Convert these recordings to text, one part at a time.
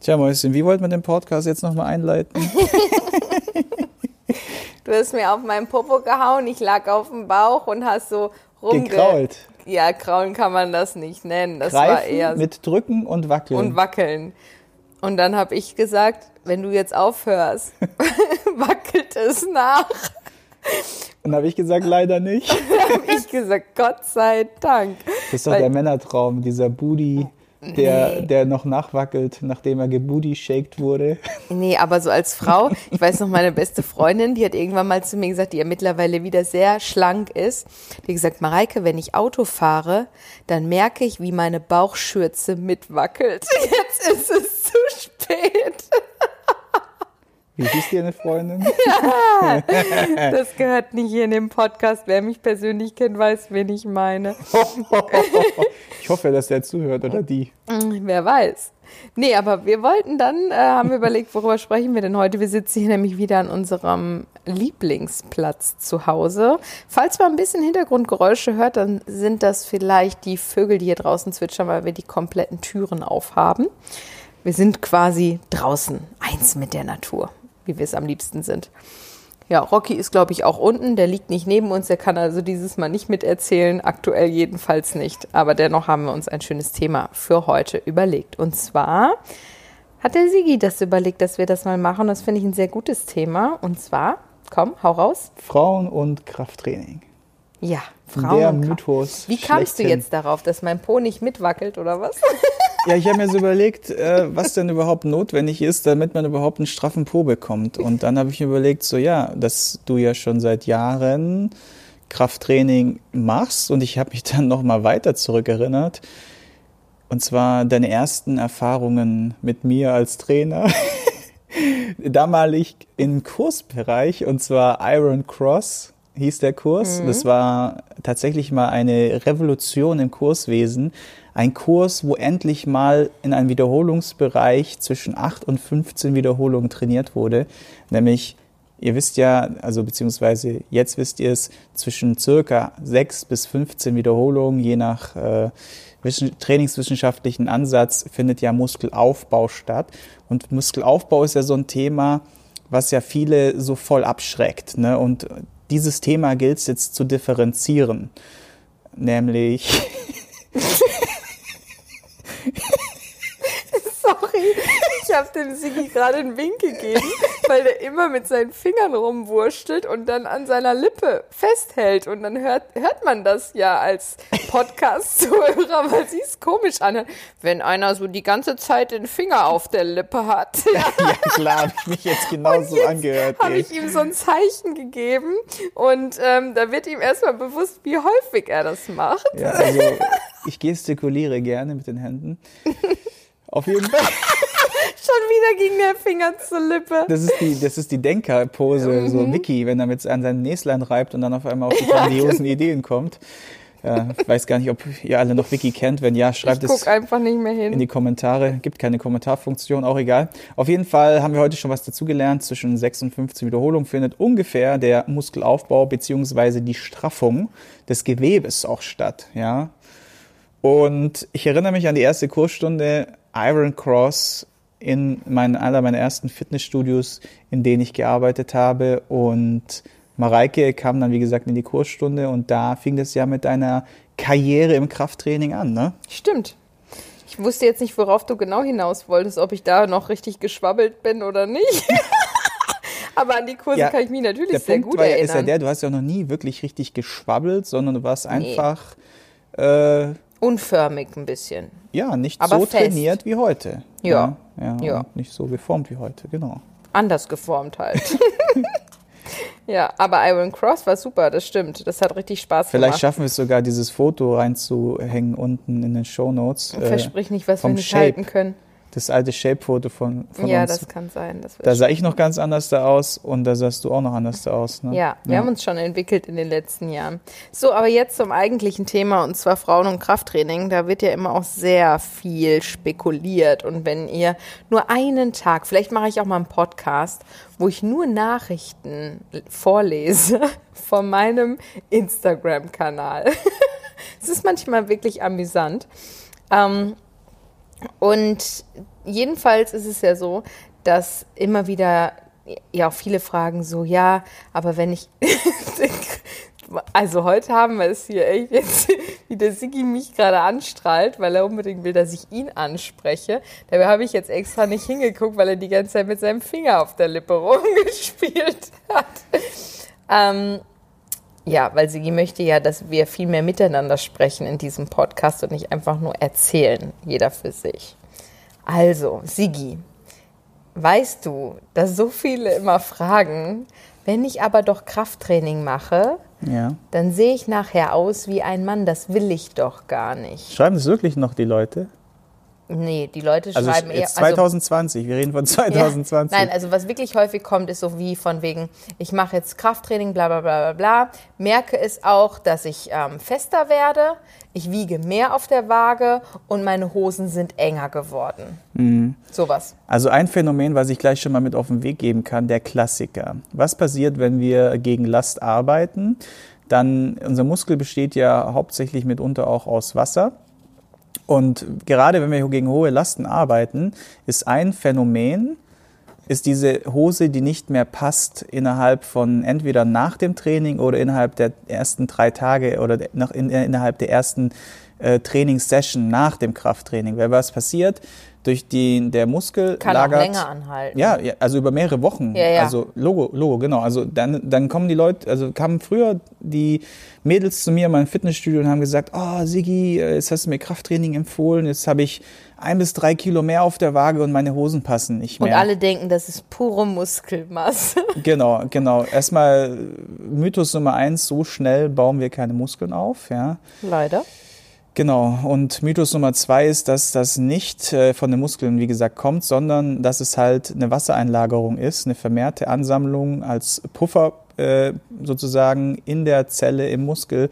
Tja, Mäuschen, wie wollten wir den Podcast jetzt nochmal einleiten? du hast mir auf meinen Popo gehauen, ich lag auf dem Bauch und hast so rumge... Gekrault. Ja, kraulen kann man das nicht nennen. Das Greifen war eher mit drücken und wackeln. und wackeln. Und dann habe ich gesagt, wenn du jetzt aufhörst, wackelt es nach. Und habe ich gesagt, leider nicht. Dann habe ich gesagt, Gott sei Dank. Das ist doch Weil- der Männertraum, dieser Booty, der, der noch nachwackelt, nachdem er gebooty-shaked wurde. Nee, aber so als Frau, ich weiß noch, meine beste Freundin, die hat irgendwann mal zu mir gesagt, die ja mittlerweile wieder sehr schlank ist, die hat gesagt, Mareike, wenn ich Auto fahre, dann merke ich, wie meine Bauchschürze mitwackelt. Jetzt ist es zu spät. Wie hieß dir eine Freundin? Das gehört nicht hier in dem Podcast. Wer mich persönlich kennt, weiß, wen ich meine. Ich hoffe, dass der zuhört oder die. Hm, Wer weiß. Nee, aber wir wollten dann, äh, haben wir überlegt, worüber sprechen wir denn heute? Wir sitzen hier nämlich wieder an unserem Lieblingsplatz zu Hause. Falls man ein bisschen Hintergrundgeräusche hört, dann sind das vielleicht die Vögel, die hier draußen zwitschern, weil wir die kompletten Türen aufhaben. Wir sind quasi draußen, eins mit der Natur, wie wir es am liebsten sind. Ja, Rocky ist, glaube ich, auch unten. Der liegt nicht neben uns. Der kann also dieses Mal nicht miterzählen. Aktuell jedenfalls nicht. Aber dennoch haben wir uns ein schönes Thema für heute überlegt. Und zwar hat der Sigi das überlegt, dass wir das mal machen. Das finde ich ein sehr gutes Thema. Und zwar, komm, hau raus. Frauen und Krafttraining. Ja, Frauen. der und Kraft. Mythos. Wie kamst du schlechthin. jetzt darauf, dass mein Po nicht mitwackelt oder was? Ja, ich habe mir so überlegt, äh, was denn überhaupt notwendig ist, damit man überhaupt einen straffen Po bekommt. Und dann habe ich mir überlegt, so ja, dass du ja schon seit Jahren Krafttraining machst und ich habe mich dann noch mal weiter zurückerinnert. Und zwar deine ersten Erfahrungen mit mir als Trainer. Damalig im Kursbereich und zwar Iron Cross hieß der Kurs. Das war tatsächlich mal eine Revolution im Kurswesen. Ein Kurs, wo endlich mal in einem Wiederholungsbereich zwischen 8 und 15 Wiederholungen trainiert wurde. Nämlich, ihr wisst ja, also beziehungsweise jetzt wisst ihr es, zwischen circa 6 bis 15 Wiederholungen, je nach äh, wissen- trainingswissenschaftlichen Ansatz, findet ja Muskelaufbau statt. Und Muskelaufbau ist ja so ein Thema, was ja viele so voll abschreckt. Ne? Und dieses Thema gilt es jetzt zu differenzieren. Nämlich, Sorry, ich habe dem Sigi gerade einen Wink gegeben, weil der immer mit seinen Fingern rumwurschtelt und dann an seiner Lippe festhält. Und dann hört, hört man das ja als Podcast-Zuhörer, weil sie es komisch anhört, wenn einer so die ganze Zeit den Finger auf der Lippe hat. ja klar, habe ich mich jetzt genauso angehört. habe ich ihm so ein Zeichen gegeben und ähm, da wird ihm erstmal bewusst, wie häufig er das macht. Ja, also ich gestikuliere gerne mit den Händen. Auf jeden Fall. Schon wieder ging der Finger zur Lippe. Das ist die, das ist die Denkerpose, so Mhm. Mickey, wenn er mit an seinen Näslein reibt und dann auf einmal auf die grandiosen Ideen kommt. Ja, ich weiß gar nicht, ob ihr alle noch Wiki kennt. Wenn ja, schreibt es guck einfach nicht mehr hin. in die Kommentare. Gibt keine Kommentarfunktion, auch egal. Auf jeden Fall haben wir heute schon was dazugelernt. Zwischen 6 und 15 Wiederholungen findet ungefähr der Muskelaufbau beziehungsweise die Straffung des Gewebes auch statt. Ja. Und ich erinnere mich an die erste Kursstunde Iron Cross in meinen, einer meiner ersten Fitnessstudios, in denen ich gearbeitet habe. Und Mareike kam dann, wie gesagt, in die Kursstunde und da fing das ja mit deiner Karriere im Krafttraining an, ne? Stimmt. Ich wusste jetzt nicht, worauf du genau hinaus wolltest, ob ich da noch richtig geschwabbelt bin oder nicht. Aber an die Kurse Ja, kann ich mich natürlich sehr Punkt gut war, erinnern. ist ja der, du hast ja noch nie wirklich richtig geschwabbelt, sondern du warst einfach äh, Unförmig ein bisschen. ja nicht Aber so fest. trainiert wie heute. Ja. Ja, ja, Ja. nicht so geformt wie heute, genau. Anders geformt halt. ja, aber Iron Cross war super, das stimmt. Das hat richtig Spaß Vielleicht gemacht. schaffen wir es sogar, dieses Foto reinzuhängen unten in den Show Notes. Versprich nicht, was wir nicht Shape. halten können. Das alte Shape-Foto von, von ja, uns. das kann sein. Das Da sah ich noch ganz anders da aus und da sahst du auch noch anders da aus. Ne? Ja, wir haben uns schon entwickelt in den letzten Jahren. So, aber jetzt zum eigentlichen Thema und zwar Frauen- und Krafttraining. Da wird ja immer auch sehr viel spekuliert. Und wenn ihr nur einen Tag, vielleicht mache ich auch mal einen Podcast, wo ich nur Nachrichten vorlese von meinem Instagram-Kanal. Es ist manchmal wirklich amüsant. Ähm, und jedenfalls ist es ja so, dass immer wieder ja auch viele fragen so, ja, aber wenn ich Also heute haben wir es hier echt jetzt, wie der Sigi mich gerade anstrahlt, weil er unbedingt will, dass ich ihn anspreche. Dabei habe ich jetzt extra nicht hingeguckt, weil er die ganze Zeit mit seinem Finger auf der Lippe rumgespielt hat. Ähm, ja, weil Sigi möchte ja, dass wir viel mehr miteinander sprechen in diesem Podcast und nicht einfach nur erzählen, jeder für sich. Also, Sigi, weißt du, dass so viele immer fragen, wenn ich aber doch Krafttraining mache, Ja. dann sehe ich nachher aus wie ein Mann. Das will ich doch gar nicht. Schreiben es wirklich noch die Leute? Nee, die Leute Also schreiben jetzt eher. also- 2020, wir reden von 2020. Ja. Nein, also was wirklich häufig kommt, ist so wie von wegen, ich mache jetzt Krafttraining, bla bla bla bla bla. Merke es auch, dass ich ähm, fester werde, ich wiege mehr auf der Waage und meine Hosen sind enger geworden. Mhm. Sowas. Also ein Phänomen, was ich gleich schon mal mit auf den Weg geben kann, der Klassiker. Was passiert, wenn wir gegen Last arbeiten? Dann, unser Muskel besteht ja hauptsächlich mitunter auch aus Wasser. Und gerade wenn wir gegen hohe Lasten arbeiten, ist ein Phänomen, ist diese Hose, die nicht mehr passt innerhalb von entweder nach dem Training oder innerhalb der ersten drei Tage oder nach, in, innerhalb der ersten äh, Trainingssession nach dem Krafttraining. Weil was passiert? Durch die, der Muskel Kann lagert, auch länger anhalten. ja, ja, also über mehrere Wochen. Ja, ja. Also Logo, Logo, genau. Also dann, dann kommen die Leute, also kamen früher die Mädels zu mir in meinem Fitnessstudio und haben gesagt, oh Sigi, äh, jetzt hast du mir Krafttraining empfohlen, jetzt habe ich ein bis drei Kilo mehr auf der Waage und meine Hosen passen nicht mehr. Und alle denken, das ist pure Muskelmasse. Genau, genau. Erstmal Mythos Nummer eins, so schnell bauen wir keine Muskeln auf, ja. Leider. Genau. Und Mythos Nummer zwei ist, dass das nicht äh, von den Muskeln, wie gesagt, kommt, sondern dass es halt eine Wassereinlagerung ist, eine vermehrte Ansammlung als Puffer äh, sozusagen in der Zelle im Muskel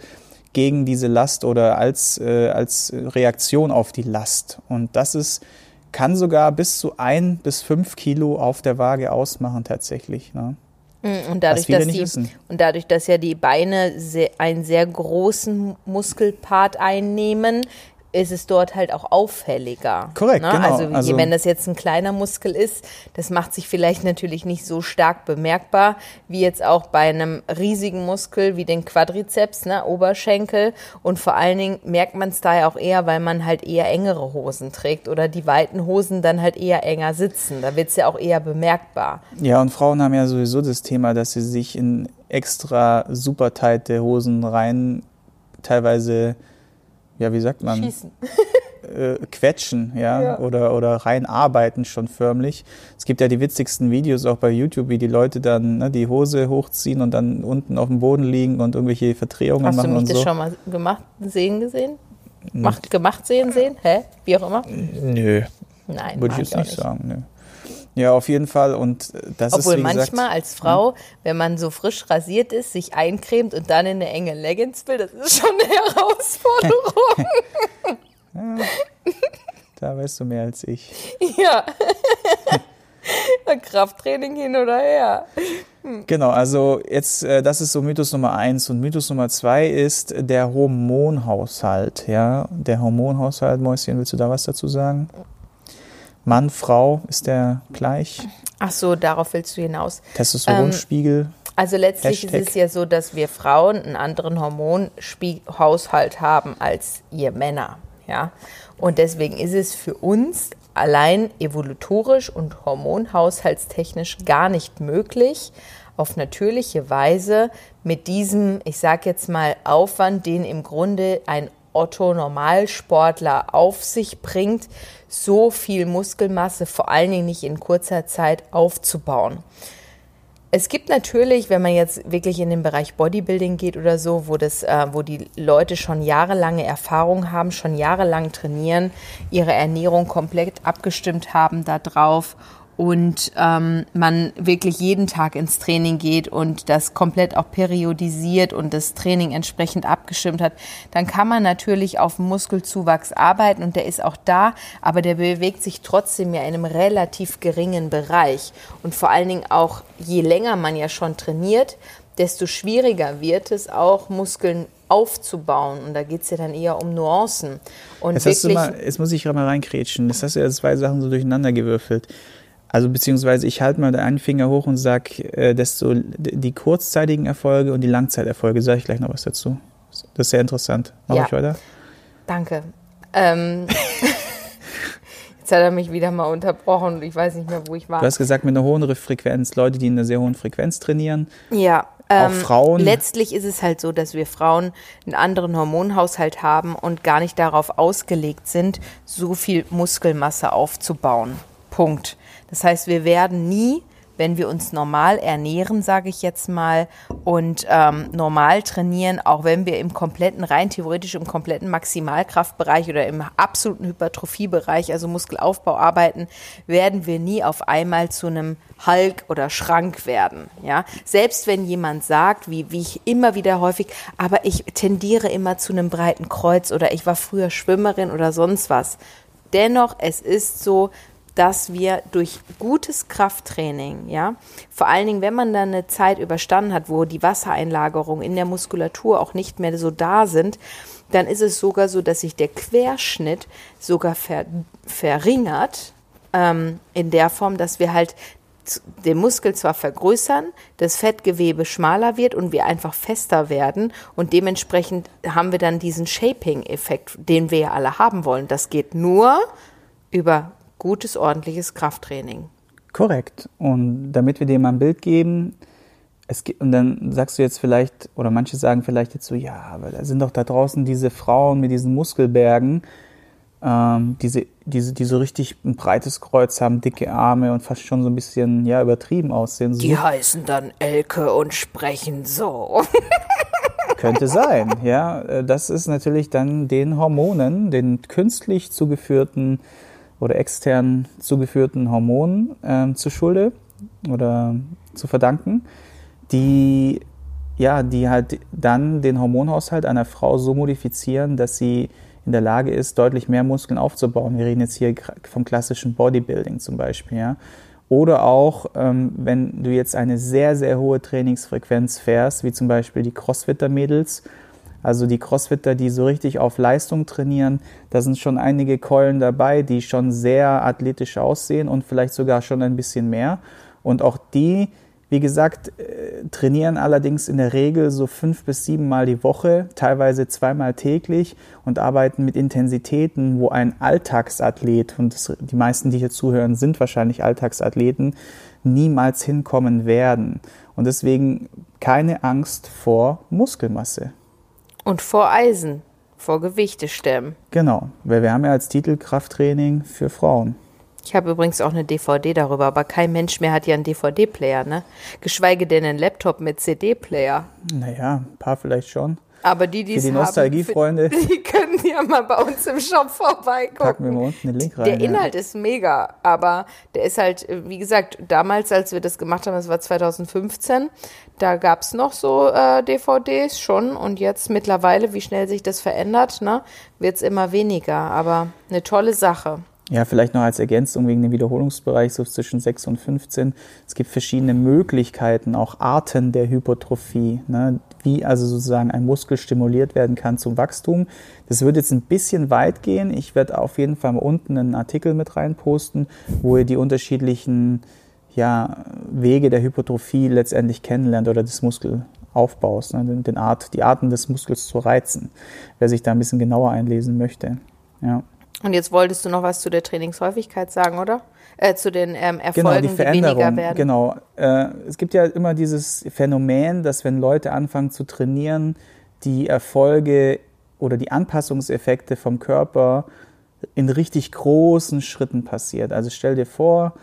gegen diese Last oder als, äh, als Reaktion auf die Last. Und das ist, kann sogar bis zu ein bis fünf Kilo auf der Waage ausmachen tatsächlich. Ne? Mm, Und dadurch, dass die, wissen. und dadurch, dass ja die Beine sehr, einen sehr großen Muskelpart einnehmen, ist es dort halt auch auffälliger. Korrekt, ne? genau. Also, Also- wenn das jetzt ein kleiner Muskel ist, das macht sich vielleicht natürlich nicht so stark bemerkbar, wie jetzt auch bei einem riesigen Muskel wie den Quadrizeps, ne, Oberschenkel. Und vor allen Dingen merkt man es da ja auch eher, weil man halt eher engere Hosen trägt oder die weiten Hosen dann halt eher enger sitzen. Da wird es ja auch eher bemerkbar. Ja, und Frauen haben ja sowieso das Thema, dass sie sich in extra super tighte Hosen rein teilweise, ja, wie sagt man, Schießen. äh, quetschen, ja, Ja. Oder, oder reinarbeiten schon förmlich. Es gibt ja die witzigsten Videos auch bei YouTube, wie die Leute dann ne, die Hose hochziehen und dann unten auf dem Boden liegen und irgendwelche Verdrehungen Hast du machen mich und das so. schon mal gemacht sehen gesehen? Macht, gemacht sehen sehen? Hä? Wie auch immer? Nö, Nein, würde ich jetzt auch nicht sagen. Nö. Ja, auf jeden Fall. Und äh, das Obwohl ist, wie manchmal gesagt, als Frau, wenn man so frisch rasiert ist, sich eincremt und dann in eine enge Leggings will, das ist schon eine Herausforderung. da weißt du mehr als ich. ja. Krafttraining hin oder her. Genau, also jetzt, äh, das ist so Mythos Nummer eins. Und Mythos Nummer zwei ist der Hormonhaushalt. Ja, der Hormonhaushalt, Mäuschen, willst du da was dazu sagen? Mann, Frau, ist der gleich? Ach so, darauf willst du hinaus. Testosteronspiegel? Also letztlich Hashtag. ist es ja so, dass wir Frauen einen anderen Hormonhaushalt haben als ihr Männer. Ja? Und deswegen ist es für uns allein evolutorisch und hormonhaushaltstechnisch gar nicht möglich, auf natürliche Weise mit diesem, ich sag jetzt mal, Aufwand, den im Grunde ein Otto-Normalsportler auf sich bringt, so viel Muskelmasse vor allen Dingen nicht in kurzer Zeit aufzubauen. Es gibt natürlich, wenn man jetzt wirklich in den Bereich Bodybuilding geht oder so, wo das, äh, wo die Leute schon jahrelange Erfahrung haben, schon jahrelang trainieren, ihre Ernährung komplett abgestimmt haben darauf und ähm, man wirklich jeden Tag ins Training geht und das komplett auch periodisiert und das Training entsprechend abgestimmt hat, dann kann man natürlich auf Muskelzuwachs arbeiten und der ist auch da, aber der bewegt sich trotzdem ja in einem relativ geringen Bereich. Und vor allen Dingen auch, je länger man ja schon trainiert, desto schwieriger wird es auch, Muskeln aufzubauen. Und da geht es ja dann eher um Nuancen. Und jetzt, du mal, jetzt muss ich gerade mal reinkrätschen. Das hast du ja zwei Sachen so durcheinander gewürfelt. Also beziehungsweise ich halte mal einen Finger hoch und sage, äh, desto die kurzzeitigen Erfolge und die Langzeiterfolge, sage ich gleich noch was dazu. Das ist sehr interessant. Mach ja. ich weiter? Danke. Ähm, jetzt hat er mich wieder mal unterbrochen und ich weiß nicht mehr, wo ich war. Du hast gesagt, mit einer hohen Frequenz, Leute, die in einer sehr hohen Frequenz trainieren. Ja. Ähm, auch Frauen. Letztlich ist es halt so, dass wir Frauen einen anderen Hormonhaushalt haben und gar nicht darauf ausgelegt sind, so viel Muskelmasse aufzubauen. Punkt. Das heißt, wir werden nie wenn wir uns normal ernähren, sage ich jetzt mal, und ähm, normal trainieren, auch wenn wir im kompletten, rein theoretisch im kompletten Maximalkraftbereich oder im absoluten Hypertrophiebereich, also Muskelaufbau arbeiten, werden wir nie auf einmal zu einem Hulk oder Schrank werden. Ja, selbst wenn jemand sagt, wie, wie ich immer wieder häufig, aber ich tendiere immer zu einem breiten Kreuz oder ich war früher Schwimmerin oder sonst was. Dennoch, es ist so, dass wir durch gutes Krafttraining, ja, vor allen Dingen, wenn man dann eine Zeit überstanden hat, wo die Wassereinlagerungen in der Muskulatur auch nicht mehr so da sind, dann ist es sogar so, dass sich der Querschnitt sogar ver verringert, ähm, in der Form, dass wir halt den Muskel zwar vergrößern, das Fettgewebe schmaler wird und wir einfach fester werden und dementsprechend haben wir dann diesen Shaping-Effekt, den wir ja alle haben wollen. Das geht nur über gutes, ordentliches Krafttraining. Korrekt. Und damit wir dir mal ein Bild geben, es gibt, und dann sagst du jetzt vielleicht, oder manche sagen vielleicht jetzt so, ja, aber da sind doch da draußen diese Frauen mit diesen Muskelbergen, ähm, diese, diese, die so richtig ein breites Kreuz haben, dicke Arme und fast schon so ein bisschen, ja, übertrieben aussehen. So. Die heißen dann Elke und sprechen so. Könnte sein, ja. Äh, das ist natürlich dann den Hormonen, den künstlich zugeführten oder extern zugeführten Hormonen äh, zu Schulde oder zu verdanken, die ja, die halt dann den Hormonhaushalt einer Frau so modifizieren, dass sie in der Lage ist, deutlich mehr Muskeln aufzubauen. Wir reden jetzt hier vom klassischen Bodybuilding zum Beispiel, ja. Oder auch, ähm, wenn du jetzt eine sehr, sehr hohe Trainingsfrequenz fährst, wie zum Beispiel die Crossfitter-Mädels also die Crossfitter, die so richtig auf Leistung trainieren, da sind schon einige Keulen dabei, die schon sehr athletisch aussehen und vielleicht sogar schon ein bisschen mehr. Und auch die, wie gesagt, äh, trainieren allerdings in der Regel so fünf bis sieben Mal die Woche, teilweise zweimal täglich und arbeiten mit Intensitäten, wo ein Alltagsathlet, und das, die meisten, die hier zuhören, sind wahrscheinlich Alltagsathleten, niemals hinkommen werden. Und deswegen keine Angst vor Muskelmasse. Und vor Eisen, vor Gewichte stemmen. Genau, weil wir haben ja als Titel Krafttraining für Frauen. Ich habe übrigens auch eine DVD darüber, aber kein Mensch mehr hat ja einen DVD-Player, ne? Geschweige denn einen Laptop mit CD-Player. Naja, ein paar vielleicht schon. Aber die, die es die Nostalgiefreunde, die können ja mal bei uns im Shop vorbeigucken. Packen wir mal unten den Link rein. Der Inhalt ja. ist mega, aber der ist halt, wie gesagt, damals, als wir das gemacht haben, das war 2015, da gab es noch so äh, DVDs schon und jetzt mittlerweile, wie schnell sich das verändert, ne, wird es immer weniger. Aber eine tolle Sache. Ja, vielleicht noch als Ergänzung wegen dem Wiederholungsbereich so zwischen 6 und 15. Es gibt verschiedene Möglichkeiten, auch Arten der Hypertrophie, ne, wie also sozusagen ein Muskel stimuliert werden kann zum Wachstum. Das wird jetzt ein bisschen weit gehen. Ich werde auf jeden Fall mal unten einen Artikel mit reinposten, wo ihr die unterschiedlichen ja, Wege der Hypertrophie letztendlich kennenlernt oder des Muskelaufbaus, ne, den, Art, die Arten des Muskels zu reizen, wer sich da ein bisschen genauer einlesen möchte. Ja. Und jetzt wolltest du noch was zu der Trainingshäufigkeit sagen, oder? Äh, zu den ähm, Erfolgen, genau, die, Veränderung, die weniger werden. Genau. Äh, es gibt ja immer dieses Phänomen, dass wenn Leute anfangen zu trainieren, die Erfolge oder die Anpassungseffekte vom Körper in richtig großen Schritten passiert. Also stell dir vor,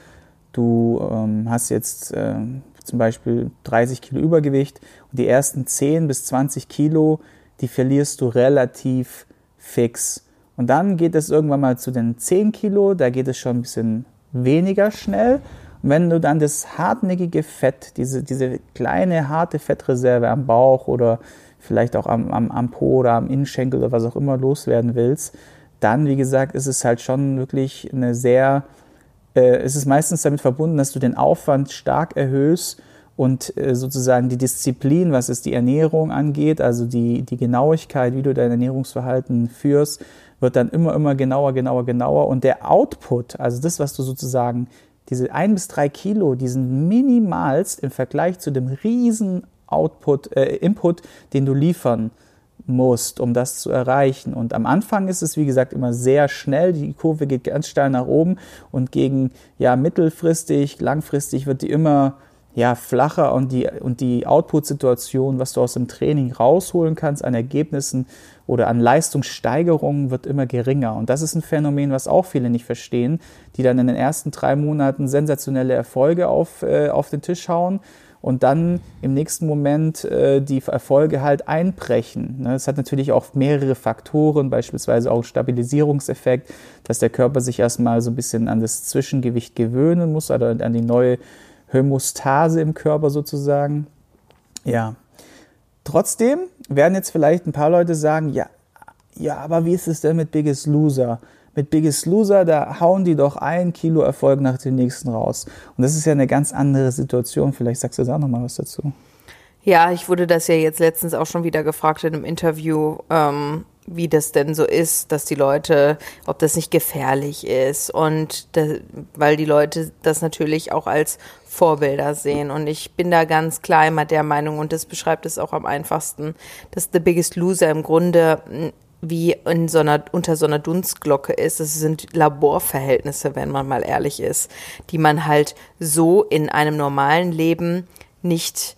du ähm, hast jetzt äh, zum Beispiel 30 Kilo Übergewicht und die ersten 10 bis 20 Kilo, die verlierst du relativ fix. Und dann geht es irgendwann mal zu den 10 Kilo, da geht es schon ein bisschen weniger schnell. Und wenn du dann das hartnäckige Fett, diese, diese kleine harte Fettreserve am Bauch oder vielleicht auch am, am, am Po oder am Innenschenkel oder was auch immer loswerden willst, dann, wie gesagt, ist es halt schon wirklich eine sehr, äh, ist es meistens damit verbunden, dass du den Aufwand stark erhöhst und äh, sozusagen die Disziplin, was es die Ernährung angeht, also die, die Genauigkeit, wie du dein Ernährungsverhalten führst, wird dann immer, immer genauer, genauer, genauer. Und der Output, also das, was du sozusagen, diese ein bis drei Kilo, die sind minimalst im Vergleich zu dem riesen Output, äh, Input, den du liefern musst, um das zu erreichen. Und am Anfang ist es, wie gesagt, immer sehr schnell. Die Kurve geht ganz steil nach oben und gegen ja mittelfristig, langfristig wird die immer ja, flacher und die, und die Output-Situation, was du aus dem Training rausholen kannst an Ergebnissen oder an Leistungssteigerungen, wird immer geringer. Und das ist ein Phänomen, was auch viele nicht verstehen, die dann in den ersten drei Monaten sensationelle Erfolge auf, äh, auf den Tisch hauen und dann im nächsten Moment äh, die Erfolge halt einbrechen. Ne? Es hat natürlich auch mehrere Faktoren, beispielsweise auch Stabilisierungseffekt, dass der Körper sich erstmal so ein bisschen an das Zwischengewicht gewöhnen muss oder an die neue Hämostase im Körper sozusagen. Ja. Trotzdem werden jetzt vielleicht ein paar Leute sagen, ja, ja, aber wie ist es denn mit Biggest Loser? Mit Biggest Loser, da hauen die doch ein Kilo Erfolg nach dem nächsten raus. Und das ist ja eine ganz andere Situation. Vielleicht sagst du da noch mal was dazu. Ja, ich wurde das ja jetzt letztens auch schon wieder gefragt in einem Interview. Ähm, wie das denn so ist, dass die Leute, ob das nicht gefährlich ist und das, weil die Leute das natürlich auch als Vorbilder sehen und ich bin da ganz klar immer der Meinung und das beschreibt es auch am einfachsten, dass The Biggest Loser im Grunde hm, wie in so einer, unter so einer Dunstglocke ist. Das sind Laborverhältnisse, wenn man mal ehrlich ist, die man halt so in einem normalen Leben nicht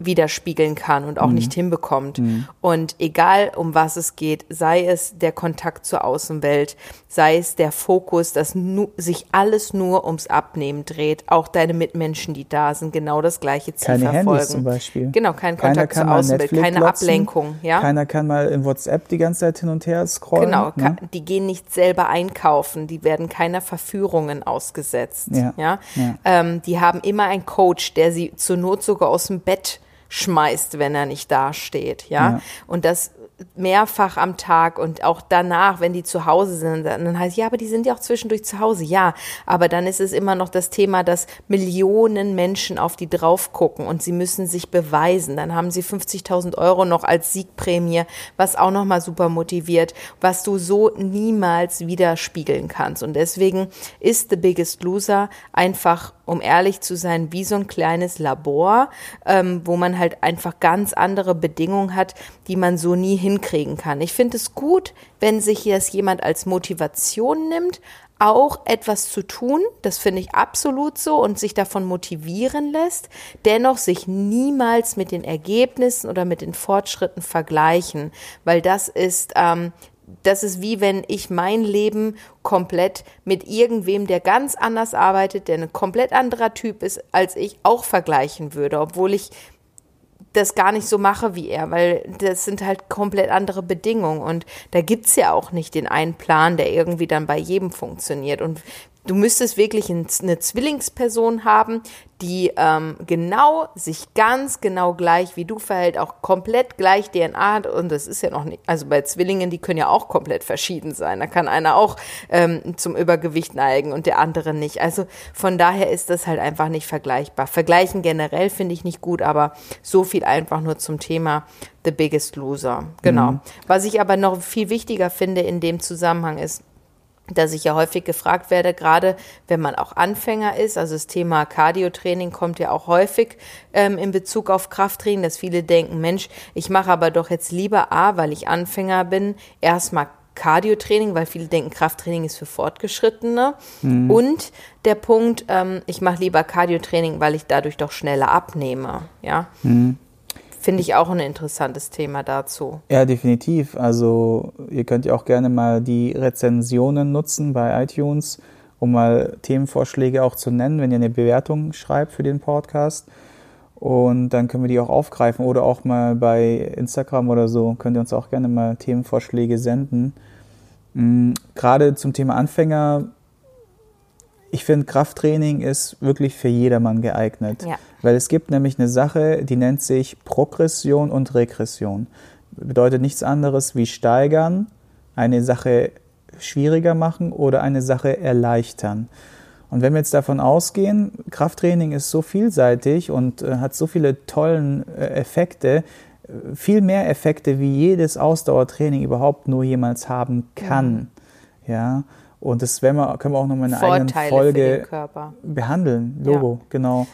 widerspiegeln kann und auch mhm. nicht hinbekommt. Mhm. Und egal um was es geht, sei es der Kontakt zur Außenwelt, sei es der Fokus, dass nu sich alles nur ums Abnehmen dreht, auch deine Mitmenschen, die da sind, genau das gleiche Ziel keine verfolgen. Handys zum Beispiel. Genau, kein Kontakt zur Außenwelt, Netflix keine glotzen, Ablenkung. Ja? Keiner kann mal in WhatsApp die ganze Zeit hin und her scrollen. Genau, ne? die gehen nicht selber einkaufen, die werden keiner Verführungen ausgesetzt. Ja. ja? ja. Ähm, die haben immer einen Coach, der sie zur Not sogar aus dem Bett schmeißt, wenn er nicht dasteht, ja. ja. Und das mehrfach am Tag und auch danach, wenn die zu Hause sind, dann heißt ja, aber die sind ja auch zwischendurch zu Hause, ja. Aber dann ist es immer noch das Thema, dass Millionen Menschen auf die drauf gucken und sie müssen sich beweisen. Dann haben sie 50.000 Euro noch als Siegprämie, was auch nochmal super motiviert, was du so niemals widerspiegeln kannst. Und deswegen ist The Biggest Loser einfach, um ehrlich zu sein, wie so ein kleines Labor, ähm, wo man halt einfach ganz andere Bedingungen hat, die man so nie hin hinkriegen kann. Ich finde es gut, wenn sich das jemand als Motivation nimmt, auch etwas zu tun, das finde ich absolut so und sich davon motivieren lässt, dennoch sich niemals mit den Ergebnissen oder mit den Fortschritten vergleichen, weil das ist ähm, das ist wie wenn ich mein Leben komplett mit irgendwem, der ganz anders arbeitet, der ein komplett anderer Typ ist als ich, auch vergleichen würde, obwohl ich das gar nicht so mache wie er, weil das sind halt komplett andere Bedingungen und da gibt's ja auch nicht den einen Plan, der irgendwie dann bei jedem funktioniert. Und du müsstest wirklich eine Zwillingsperson haben, die ähm, genau sich ganz genau gleich wie du verhält, auch komplett gleich DNA hat. Und das ist ja noch nicht, also bei Zwillingen, die können ja auch komplett verschieden sein. Da kann einer auch ähm, zum Übergewicht neigen und der andere nicht. Also von daher ist das halt einfach nicht vergleichbar. Vergleichen generell finde ich nicht gut, aber so viel einfach nur zum Thema The Biggest Loser. Genau. Mhm. Was ich aber noch viel wichtiger finde in dem Zusammenhang ist, dass ich ja häufig gefragt werde, gerade wenn man auch Anfänger ist, also das Thema Cardiotraining kommt ja auch häufig ähm, in Bezug auf Krafttraining, dass viele denken, Mensch, ich mache aber doch jetzt lieber A, weil ich Anfänger bin, erstmal Cardiotraining, weil viele denken, Krafttraining ist für Fortgeschrittene. Mhm. Und der Punkt, ähm, ich mache lieber Cardiotraining, weil ich dadurch doch schneller abnehme. Ja. Mhm. Finde ich auch ein interessantes Thema dazu. Ja, definitiv. Also ihr könnt ja auch gerne mal die Rezensionen nutzen bei iTunes, um mal Themenvorschläge auch zu nennen, wenn ihr eine Bewertung schreibt für den Podcast. Und dann können wir die auch aufgreifen oder auch mal bei Instagram oder so könnt ihr uns auch gerne mal Themenvorschläge senden. Mhm. Gerade zum Thema Anfänger ich finde, Krafttraining ist wirklich für jedermann geeignet. Ja. Weil es gibt nämlich eine Sache, die nennt sich Progression und Regression. Bedeutet nichts anderes wie steigern, eine Sache schwieriger machen oder eine Sache erleichtern. Und wenn wir jetzt davon ausgehen, Krafttraining ist so vielseitig und äh, hat so viele tollen äh, Effekte, viel mehr Effekte, wie jedes Ausdauertraining überhaupt nur jemals haben kann. Mhm. Ja. Und das wir, können wir auch nochmal in einer eigenen Folge behandeln. Logo, ja. genau.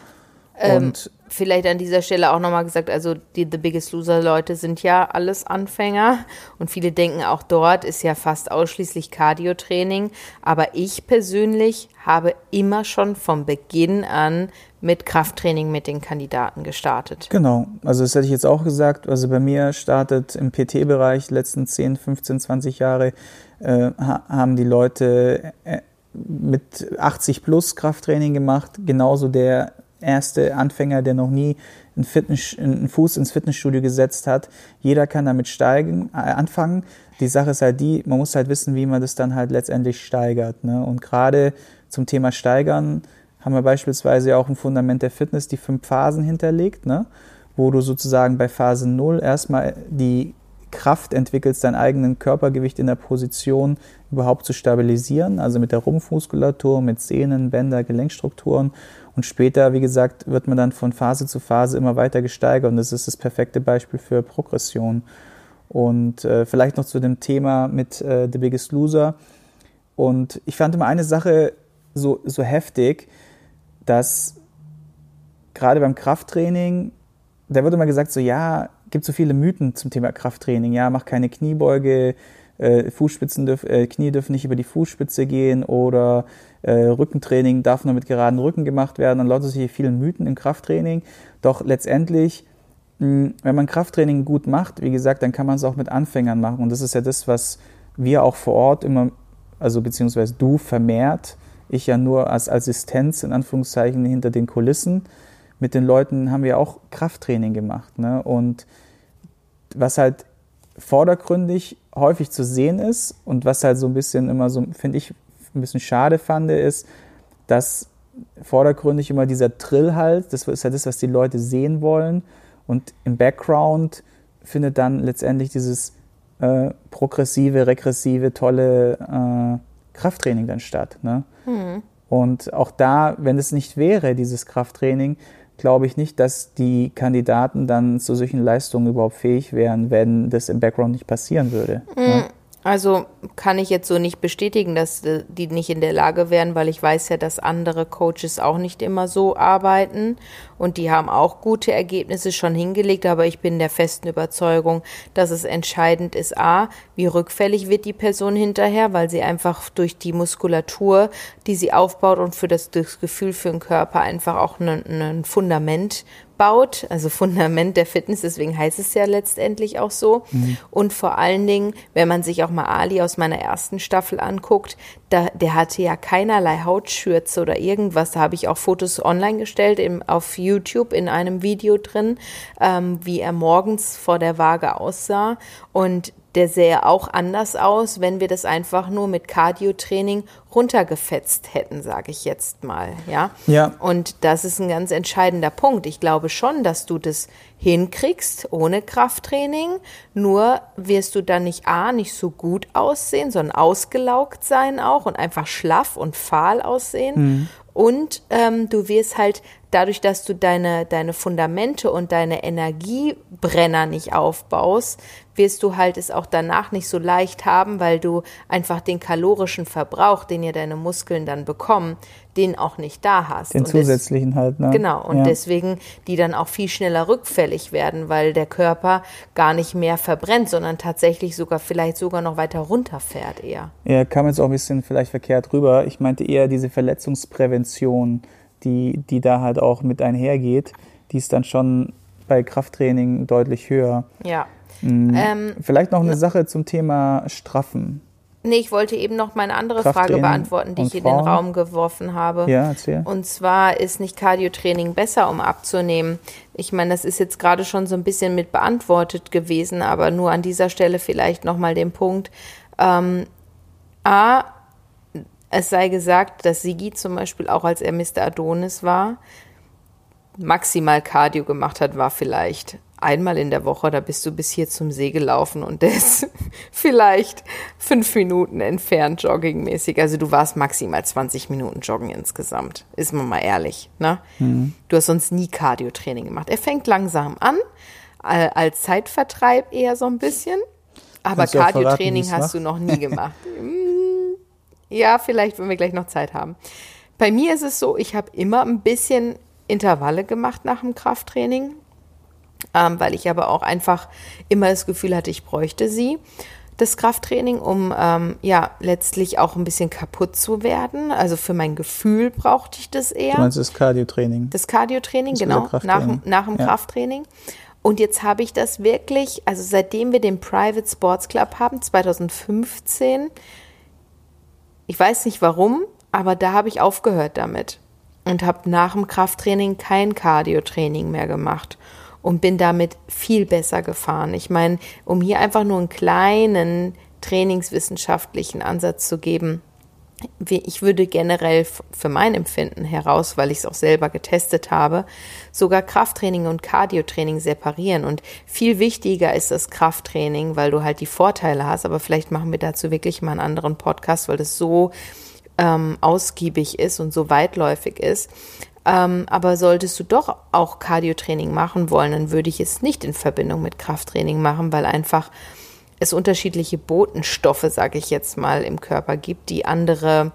Ähm, vielleicht an dieser Stelle auch nochmal gesagt, also die The Biggest Loser Leute sind ja alles Anfänger und viele denken auch dort ist ja fast ausschließlich Cardio-Training. Aber ich persönlich habe immer schon von Beginn an mit Krafttraining mit den Kandidaten gestartet. Genau, also das hätte ich jetzt auch gesagt. Also bei mir startet im PT-Bereich letzten 10, 15, 20 Jahre äh, haben die Leute äh, mit 80 plus Krafttraining gemacht. Genauso der erste Anfänger, der noch nie einen, Fitness, einen Fuß ins Fitnessstudio gesetzt hat. Jeder kann damit steigen, äh, anfangen. Die Sache ist halt die, man muss halt wissen, wie man das dann halt letztendlich steigert. Ne? Und gerade zum Thema Steigern haben wir beispielsweise auch im Fundament der Fitness die fünf Phasen hinterlegt, ne? wo du sozusagen bei Phase 0 erstmal die Kraft entwickelst, dein eigenen Körpergewicht in der Position überhaupt zu stabilisieren, also mit der Rumpfmuskulatur, mit Sehnen, Bänder, Gelenkstrukturen. Und später, wie gesagt, wird man dann von Phase zu Phase immer weiter gesteigert. Und das ist das perfekte Beispiel für Progression. Und äh, vielleicht noch zu dem Thema mit äh, The Biggest Loser. Und ich fand immer eine Sache so, so heftig, dass gerade beim Krafttraining, da wird immer gesagt, so ja, gibt so viele Mythen zum Thema Krafttraining. Ja, mach keine Kniebeuge, äh, Fußspitzen dürf, äh, Knie dürfen nicht über die Fußspitze gehen oder äh, Rückentraining darf nur mit geraden Rücken gemacht werden. Dann lautet solche vielen Mythen im Krafttraining. Doch letztendlich, mh, wenn man Krafttraining gut macht, wie gesagt, dann kann man es auch mit Anfängern machen. Und das ist ja das, was wir auch vor Ort immer, also beziehungsweise du vermehrt, ich ja nur als Assistenz in Anführungszeichen hinter den Kulissen. Mit den Leuten haben wir auch Krafttraining gemacht. Ne? Und was halt vordergründig häufig zu sehen ist und was halt so ein bisschen immer so, finde ich, ein bisschen schade fand, ist, dass vordergründig immer dieser Drill halt, das ist ja das, was die Leute sehen wollen und im Background findet dann letztendlich dieses äh, progressive, regressive, tolle äh, Krafttraining dann statt. Ne? Mhm. Und auch da, wenn es nicht wäre, dieses Krafttraining, glaube ich nicht, dass die Kandidaten dann zu solchen Leistungen überhaupt fähig wären, wenn das im Background nicht passieren würde. Mhm. Ja? Also kann ich jetzt so nicht bestätigen, dass äh, die nicht in der Lage wären, weil ich weiß ja, dass andere Coaches auch nicht immer so arbeiten. Und die haben auch gute Ergebnisse schon hingelegt, aber ich bin der festen Überzeugung, dass es entscheidend ist, a, wie rückfällig wird die Person hinterher, weil sie einfach durch die Muskulatur, die sie aufbaut und für das, das Gefühl für den Körper einfach auch ein Fundament baut, also Fundament der Fitness, deswegen heißt es ja letztendlich auch so. Mhm. Und vor allen Dingen, wenn man sich auch mal Ali aus meiner ersten Staffel anguckt, da, der hatte ja keinerlei Hautschürze oder irgendwas. Da habe ich auch Fotos online gestellt im, auf YouTube in einem Video drin, ähm, wie er morgens vor der Waage aussah. Und der sähe auch anders aus, wenn wir das einfach nur mit Cardio-Training runtergefetzt hätten, sage ich jetzt mal. Ja? ja. Und das ist ein ganz entscheidender Punkt. Ich glaube schon, dass du das hinkriegst ohne Krafttraining. Nur wirst du dann nicht A, nicht so gut aussehen, sondern ausgelaugt sein auch und einfach schlaff und fahl aussehen. Mhm. Und ähm, du wirst halt dadurch, dass du deine, deine Fundamente und deine Energiebrenner nicht aufbaust, wirst du halt es auch danach nicht so leicht haben, weil du einfach den kalorischen Verbrauch, den ja deine Muskeln dann bekommen, den auch nicht da hast. Den und zusätzlichen des, halt, ne? Genau, und ja. deswegen die dann auch viel schneller rückfällig werden, weil der Körper gar nicht mehr verbrennt, sondern tatsächlich sogar vielleicht sogar noch weiter runterfährt eher. Ja, kam jetzt auch ein bisschen vielleicht verkehrt rüber. Ich meinte eher diese Verletzungsprävention die, die da halt auch mit einhergeht, die ist dann schon bei Krafttraining deutlich höher. Ja. Mhm. Ähm, Vielleicht noch eine ne, Sache zum Thema Straffen. Nee, ich wollte eben noch meine andere Frage beantworten, die ich in den Raum geworfen habe. Ja, erzähl. Und zwar ist nicht Cardiotraining besser, um abzunehmen? Ich meine, das ist jetzt gerade schon so ein bisschen mit beantwortet gewesen, aber nur an dieser Stelle vielleicht nochmal den Punkt. Ähm, A, es sei gesagt, dass Sigi zum Beispiel auch als er Mr. Adonis war, maximal Cardio gemacht hat, war vielleicht einmal in der Woche, da bist du bis hier zum See gelaufen und der ist vielleicht fünf Minuten entfernt joggingmäßig. Also du warst maximal 20 Minuten joggen insgesamt, ist man mal ehrlich. Ne? Mhm. Du hast sonst nie Cardio-Training gemacht. Er fängt langsam an, als Zeitvertreib eher so ein bisschen. Aber Cardio-Training hast du noch nie gemacht. Hm, ja, vielleicht, wenn wir gleich noch Zeit haben. Bei mir ist es so, ich habe immer ein bisschen Intervalle gemacht nach dem Krafttraining ähm, weil ich aber auch einfach immer das Gefühl hatte, ich bräuchte sie das Krafttraining, um ähm, ja letztlich auch ein bisschen kaputt zu werden. Also für mein Gefühl brauchte ich das eher. Du meinst das Cardiotraining? Das Cardiotraining, genau, nach, nach dem ja. Krafttraining. Und jetzt habe ich das wirklich, also seitdem wir den Private Sports Club haben, 2015, ich weiß nicht warum, aber da habe ich aufgehört damit und habe nach dem Krafttraining kein Cardiotraining mehr gemacht und bin damit viel besser gefahren. Ich meine, um hier einfach nur einen kleinen trainingswissenschaftlichen Ansatz zu geben, ich würde generell für mein Empfinden heraus, weil ich es auch selber getestet habe, sogar Krafttraining und Cardiotraining separieren. Und viel wichtiger ist das Krafttraining, weil du halt die Vorteile hast. Aber vielleicht machen wir dazu wirklich mal einen anderen Podcast, weil das so ähm, ausgiebig ist und so weitläufig ist. Ähm, aber solltest du doch auch Cardiotraining machen wollen, dann würde ich es nicht in Verbindung mit Krafttraining machen, weil einfach es unterschiedliche Botenstoffe, sage ich jetzt mal, im Körper gibt, die andere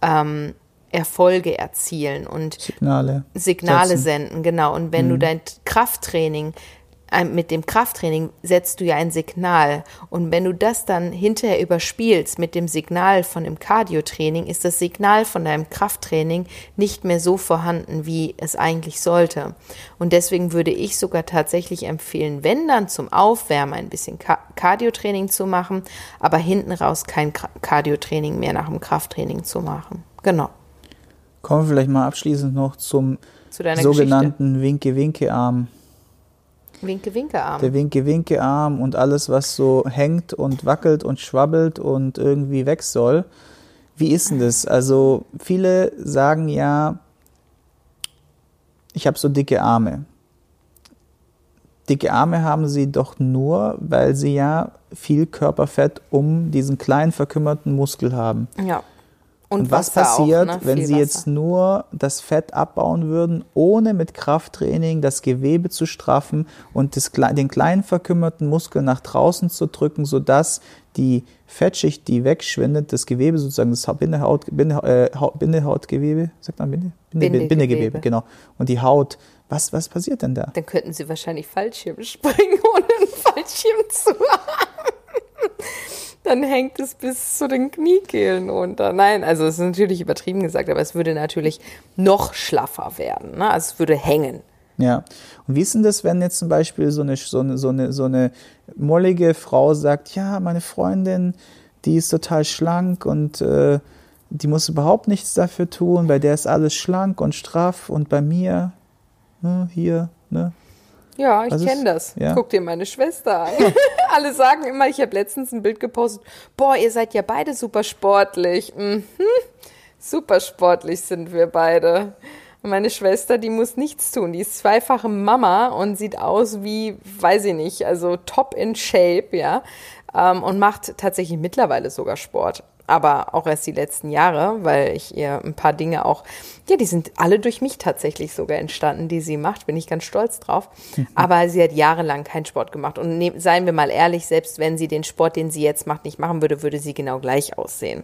ähm, Erfolge erzielen und Signale, Signale setzen. senden, genau. Und wenn mhm. du dein Krafttraining mit dem Krafttraining setzt du ja ein Signal. Und wenn du das dann hinterher überspielst mit dem Signal von dem Cardiotraining, ist das Signal von deinem Krafttraining nicht mehr so vorhanden, wie es eigentlich sollte. Und deswegen würde ich sogar tatsächlich empfehlen, wenn dann zum Aufwärmen ein bisschen Cardiotraining zu machen, aber hinten raus kein Cardiotraining mehr nach dem Krafttraining zu machen. Genau. Kommen wir vielleicht mal abschließend noch zum Zu sogenannten Winke-Winke-Arm. Winke-Winke-Arm. Der Winke-Winke-Arm und alles, was so hängt und wackelt und schwabbelt und irgendwie weg soll. Wie ist denn das? Also viele sagen ja, ich habe so dicke Arme. Dicke Arme haben sie doch nur, weil sie ja viel Körperfett um diesen kleinen verkümmerten Muskel haben. Ja. Und, und was passiert, auch, ne? wenn Sie Wasser. jetzt nur das Fett abbauen würden, ohne mit Krafttraining das Gewebe zu straffen und das, den kleinen verkümmerten Muskel nach draußen zu drücken, sodass die Fettschicht, die wegschwindet, das Gewebe sozusagen, das Bindehaut, Binde, äh, Bindehautgewebe, sagt man Binde? Binde Bindegewebe. Bindegewebe, genau. Und die Haut, was, was passiert denn da? Dann könnten Sie wahrscheinlich Fallschirm springen, ohne einen Fallschirm zu haben dann hängt es bis zu den Kniekehlen runter. Nein, also es ist natürlich übertrieben gesagt, aber es würde natürlich noch schlaffer werden. Ne? Also es würde hängen. Ja. Und wie ist denn das, wenn jetzt zum Beispiel so eine, so eine, so eine, so eine mollige Frau sagt, ja, meine Freundin, die ist total schlank und äh, die muss überhaupt nichts dafür tun, bei der ist alles schlank und straff und bei mir, ne, hier, ne, ja, ich kenne das. Ja? Guck dir meine Schwester an. Alle sagen immer, ich habe letztens ein Bild gepostet, boah, ihr seid ja beide super sportlich. Mhm. Super sportlich sind wir beide. Meine Schwester, die muss nichts tun. Die ist zweifache Mama und sieht aus wie, weiß ich nicht, also top in shape, ja. Ähm, und macht tatsächlich mittlerweile sogar Sport aber auch erst die letzten Jahre, weil ich ihr ein paar Dinge auch, ja, die sind alle durch mich tatsächlich sogar entstanden, die sie macht, bin ich ganz stolz drauf. Mhm. Aber sie hat jahrelang keinen Sport gemacht. Und ne, seien wir mal ehrlich, selbst wenn sie den Sport, den sie jetzt macht, nicht machen würde, würde sie genau gleich aussehen.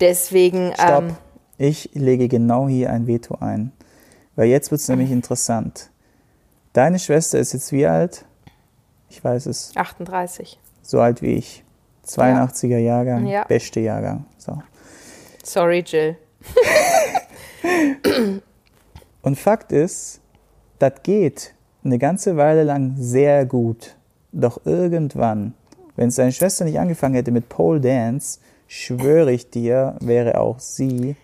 Deswegen. Stopp. Ähm, ich lege genau hier ein Veto ein. Weil jetzt wird es nämlich interessant. Deine Schwester ist jetzt wie alt? Ich weiß es. 38. So alt wie ich. 82er Jahrgang, ja. beste Jahrgang. So. Sorry, Jill. Und Fakt ist, das geht eine ganze Weile lang sehr gut. Doch irgendwann, wenn es deine Schwester nicht angefangen hätte mit Pole Dance, schwöre ich dir, wäre auch sie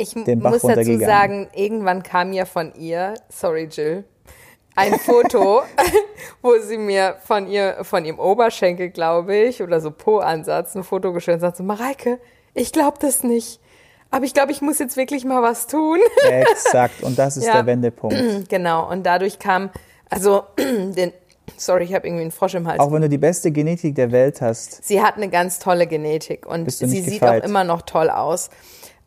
ich den Bach muss dazu sagen, irgendwann kam ja von ihr, sorry Jill, ein Foto, wo sie mir von ihr, von ihrem Oberschenkel, glaube ich, oder so Po-Ansatz ein Foto gestellt und sagt so, Mareike, ich glaube das nicht. Aber ich glaube, ich muss jetzt wirklich mal was tun. Exakt. Und das ist ja. der Wendepunkt. Genau. Und dadurch kam, also den, Sorry, ich habe irgendwie einen Frosch im Hals. Auch wenn du die beste Genetik der Welt hast. Sie hat eine ganz tolle Genetik und sie nicht sieht gefeit? auch immer noch toll aus.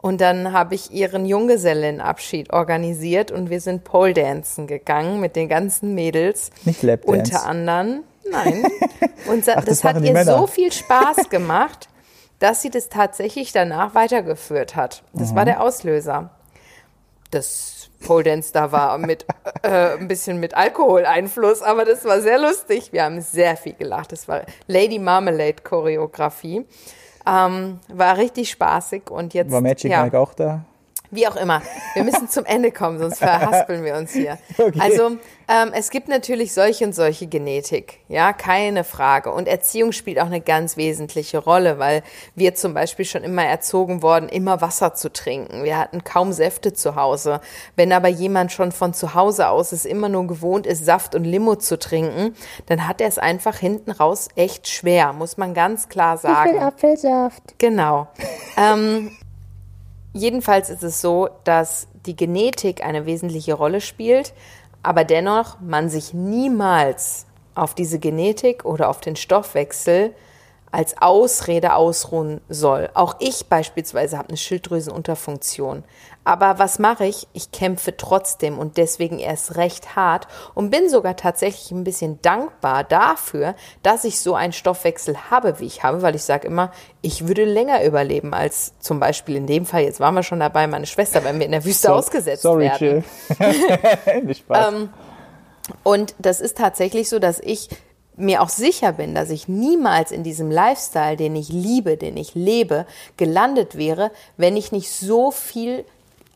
Und dann habe ich ihren Junggesellenabschied organisiert und wir sind Pole Dancen gegangen mit den ganzen Mädels. Nicht Lapdance. Unter anderem. Nein. Und Ach, das das, hat ihr Männer. so viel Spaß gemacht, dass sie das tatsächlich danach weitergeführt hat. Das Mhm. war der Auslöser. Das Pole Dance da war mit äh, ein bisschen mit Alkoholeinfluss, aber das war sehr lustig. Wir haben sehr viel gelacht. Das war Lady Marmalade Choreografie. Ähm, war richtig spaßig und jetzt War Magic ja, Mike auch da? Wie auch immer. Wir müssen zum Ende kommen, sonst verhaspeln wir uns hier. Okay. Also ähm, es gibt natürlich solche und solche Genetik, ja, keine Frage. Und Erziehung spielt auch eine ganz wesentliche Rolle, weil wir zum Beispiel schon immer erzogen worden, immer Wasser zu trinken. Wir hatten kaum Säfte zu Hause. Wenn aber jemand schon von zu Hause aus es immer nur gewohnt ist, Saft und Limo zu trinken, dann hat er es einfach hinten raus echt schwer, muss man ganz klar sagen. Apfelsaft. Genau. ähm, jedenfalls ist es so, dass die Genetik eine wesentliche Rolle spielt, aber dennoch man sich niemals auf diese Genetik oder auf den Stoffwechsel als Ausrede ausruhen soll. Auch ich beispielsweise habe eine Schilddrüsenunterfunktion. Aber was mache ich? Ich kämpfe trotzdem und deswegen erst recht hart und bin sogar tatsächlich ein bisschen dankbar dafür, dass ich so einen Stoffwechsel habe, wie ich habe, weil ich sage immer, ich würde länger überleben als zum Beispiel in dem Fall, jetzt waren wir schon dabei, meine Schwester, wenn wir in der Wüste So- ausgesetzt Sorry, werden. Jill. Nicht Spaß. Ähm, Und das ist tatsächlich so, dass ich mir auch sicher bin, dass ich niemals in diesem Lifestyle, den ich liebe, den ich lebe, gelandet wäre, wenn ich nicht so viel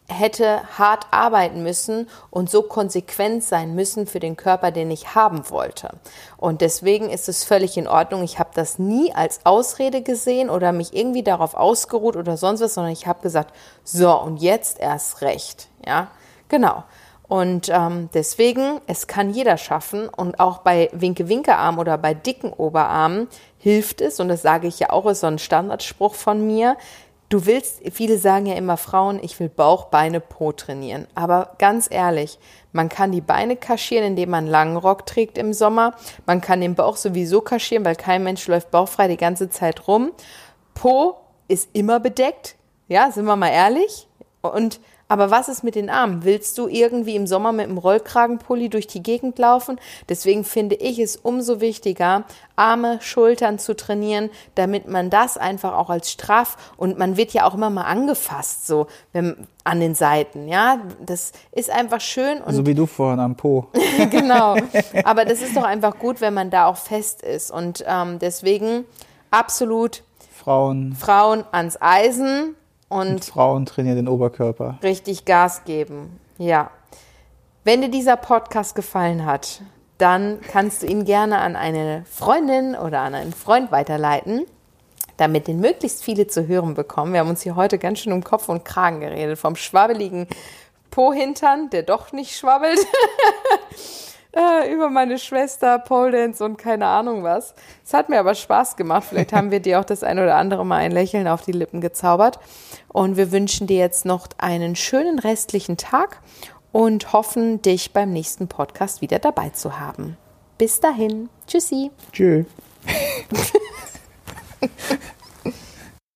hätte hart arbeiten müssen und so konsequent sein müssen für den Körper, den ich haben wollte. Und deswegen ist es völlig in Ordnung. Ich habe das nie als Ausrede gesehen oder mich irgendwie darauf ausgeruht oder sonst was, sondern ich habe gesagt, so und jetzt erst recht. Ja, genau. Und ähm, deswegen, es kann jeder schaffen und auch bei Winke-Winke-Arm oder bei dicken Oberarmen hilft es, und das sage ich ja auch, ist so ein Standardspruch von mir, du willst, viele sagen ja immer Frauen, ich will Bauch, Beine, Po trainieren. Aber ganz ehrlich, man kann die Beine kaschieren, indem man einen langen Rock trägt im Sommer. Man kann den Bauch sowieso kaschieren, weil kein Mensch läuft bauchfrei die ganze Zeit rum. Po ist immer bedeckt, ja, sind wir mal ehrlich. Und aber was ist mit den Armen? Willst du irgendwie im Sommer mit einem Rollkragenpulli durch die Gegend laufen? Deswegen finde ich es umso wichtiger, Arme, Schultern zu trainieren, damit man das einfach auch als straff und man wird ja auch immer mal angefasst, so wenn, an den Seiten. Ja, das ist einfach schön so wie du vorhin am Po. genau. Aber das ist doch einfach gut, wenn man da auch fest ist. Und ähm, deswegen absolut Frauen, Frauen ans Eisen und Frauen trainieren den Oberkörper. richtig Gas geben. Ja. Wenn dir dieser Podcast gefallen hat, dann kannst du ihn gerne an eine Freundin oder an einen Freund weiterleiten, damit den möglichst viele zu hören bekommen. Wir haben uns hier heute ganz schön um Kopf und Kragen geredet. Vom schwabbeligen Po-Hintern, der doch nicht schwabbelt, äh, über meine Schwester, Pole Dance und keine Ahnung was. Es hat mir aber Spaß gemacht. Vielleicht haben wir dir auch das ein oder andere Mal ein Lächeln auf die Lippen gezaubert. Und wir wünschen dir jetzt noch einen schönen restlichen Tag und hoffen, dich beim nächsten Podcast wieder dabei zu haben. Bis dahin. Tschüssi. Tschüss.